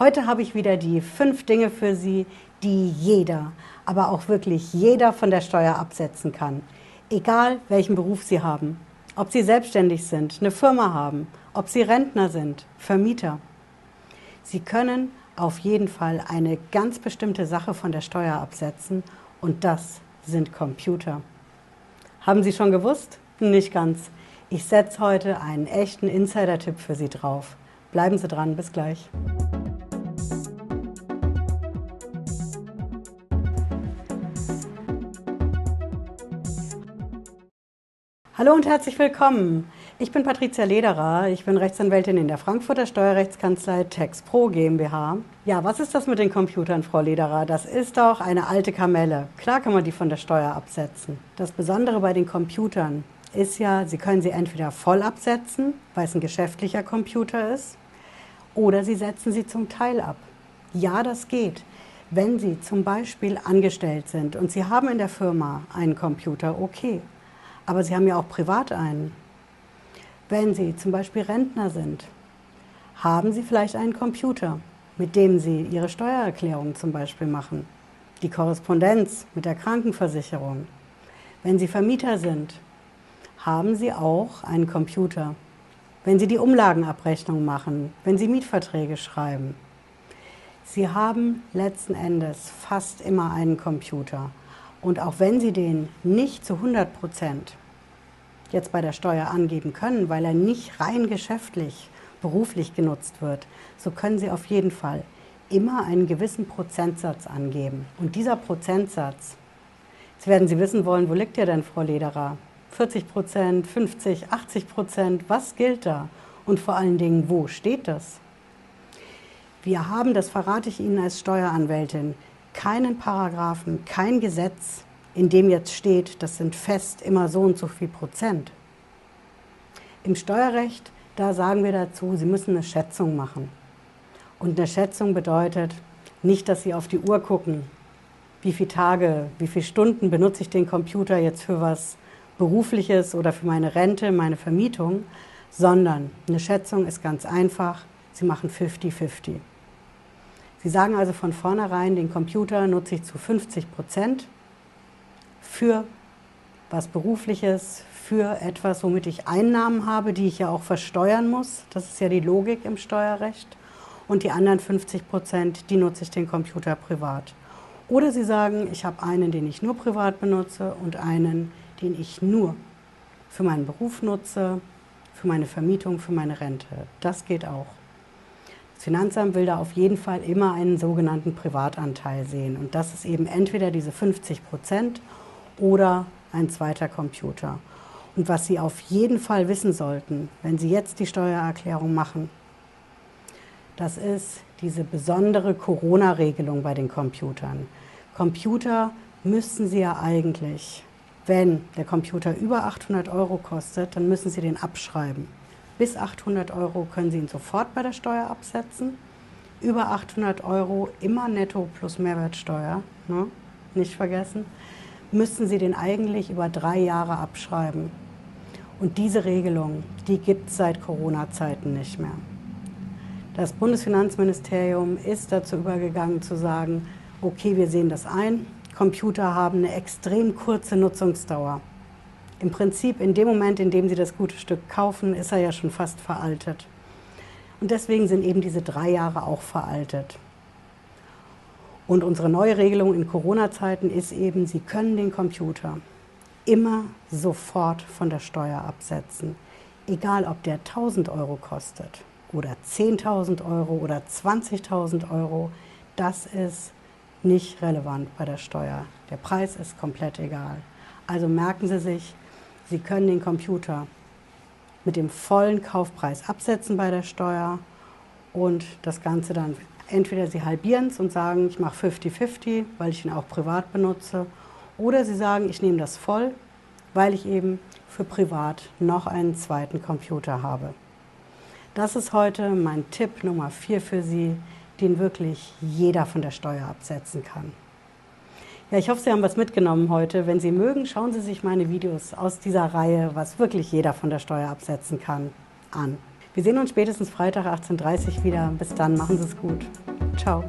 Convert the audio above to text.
Heute habe ich wieder die fünf Dinge für Sie, die jeder, aber auch wirklich jeder von der Steuer absetzen kann. Egal welchen Beruf Sie haben. Ob Sie selbstständig sind, eine Firma haben, ob Sie Rentner sind, Vermieter. Sie können auf jeden Fall eine ganz bestimmte Sache von der Steuer absetzen und das sind Computer. Haben Sie schon gewusst? Nicht ganz. Ich setze heute einen echten Insider-Tipp für Sie drauf. Bleiben Sie dran, bis gleich. Hallo und herzlich willkommen. Ich bin Patricia Lederer. Ich bin Rechtsanwältin in der Frankfurter Steuerrechtskanzlei TexPro GmbH. Ja, was ist das mit den Computern, Frau Lederer? Das ist doch eine alte Kamelle. Klar kann man die von der Steuer absetzen. Das Besondere bei den Computern ist ja, Sie können sie entweder voll absetzen, weil es ein geschäftlicher Computer ist, oder Sie setzen sie zum Teil ab. Ja, das geht. Wenn Sie zum Beispiel angestellt sind und Sie haben in der Firma einen Computer, okay. Aber Sie haben ja auch privat einen. Wenn Sie zum Beispiel Rentner sind, haben Sie vielleicht einen Computer, mit dem Sie Ihre Steuererklärung zum Beispiel machen, die Korrespondenz mit der Krankenversicherung. Wenn Sie Vermieter sind, haben Sie auch einen Computer. Wenn Sie die Umlagenabrechnung machen, wenn Sie Mietverträge schreiben. Sie haben letzten Endes fast immer einen Computer. Und auch wenn Sie den nicht zu 100 Prozent jetzt bei der Steuer angeben können, weil er nicht rein geschäftlich, beruflich genutzt wird, so können Sie auf jeden Fall immer einen gewissen Prozentsatz angeben. Und dieser Prozentsatz, jetzt werden Sie wissen wollen, wo liegt der denn, Frau Lederer? 40 Prozent, 50, 80 Prozent, was gilt da? Und vor allen Dingen, wo steht das? Wir haben, das verrate ich Ihnen als Steueranwältin, keinen Paragraphen, kein Gesetz, in dem jetzt steht, das sind fest immer so und so viel Prozent. Im Steuerrecht, da sagen wir dazu, Sie müssen eine Schätzung machen. Und eine Schätzung bedeutet nicht, dass Sie auf die Uhr gucken, wie viele Tage, wie viele Stunden benutze ich den Computer jetzt für was Berufliches oder für meine Rente, meine Vermietung, sondern eine Schätzung ist ganz einfach, Sie machen 50-50. Sie sagen also von vornherein, den Computer nutze ich zu 50 Prozent für was Berufliches, für etwas, womit ich Einnahmen habe, die ich ja auch versteuern muss. Das ist ja die Logik im Steuerrecht. Und die anderen 50 Prozent, die nutze ich den Computer privat. Oder Sie sagen, ich habe einen, den ich nur privat benutze und einen, den ich nur für meinen Beruf nutze, für meine Vermietung, für meine Rente. Das geht auch. Das Finanzamt will da auf jeden Fall immer einen sogenannten Privatanteil sehen. Und das ist eben entweder diese 50 Prozent oder ein zweiter Computer. Und was Sie auf jeden Fall wissen sollten, wenn Sie jetzt die Steuererklärung machen, das ist diese besondere Corona-Regelung bei den Computern. Computer müssten Sie ja eigentlich, wenn der Computer über 800 Euro kostet, dann müssen Sie den abschreiben. Bis 800 Euro können Sie ihn sofort bei der Steuer absetzen. Über 800 Euro immer netto plus Mehrwertsteuer, ne? nicht vergessen, müssten Sie den eigentlich über drei Jahre abschreiben. Und diese Regelung, die gibt es seit Corona-Zeiten nicht mehr. Das Bundesfinanzministerium ist dazu übergegangen zu sagen, okay, wir sehen das ein, Computer haben eine extrem kurze Nutzungsdauer im Prinzip in dem Moment, in dem Sie das gute Stück kaufen, ist er ja schon fast veraltet. Und deswegen sind eben diese drei Jahre auch veraltet. Und unsere neue Regelung in Corona-Zeiten ist eben, Sie können den Computer immer sofort von der Steuer absetzen. Egal, ob der 1000 Euro kostet oder 10.000 Euro oder 20.000 Euro, das ist nicht relevant bei der Steuer. Der Preis ist komplett egal. Also merken Sie sich, Sie können den Computer mit dem vollen Kaufpreis absetzen bei der Steuer und das Ganze dann entweder Sie halbieren es und sagen, ich mache 50-50, weil ich ihn auch privat benutze, oder Sie sagen, ich nehme das voll, weil ich eben für privat noch einen zweiten Computer habe. Das ist heute mein Tipp Nummer 4 für Sie, den wirklich jeder von der Steuer absetzen kann. Ja, ich hoffe, Sie haben was mitgenommen heute. Wenn Sie mögen, schauen Sie sich meine Videos aus dieser Reihe, was wirklich jeder von der Steuer absetzen kann, an. Wir sehen uns spätestens Freitag 18.30 Uhr wieder. Bis dann, machen Sie es gut. Ciao.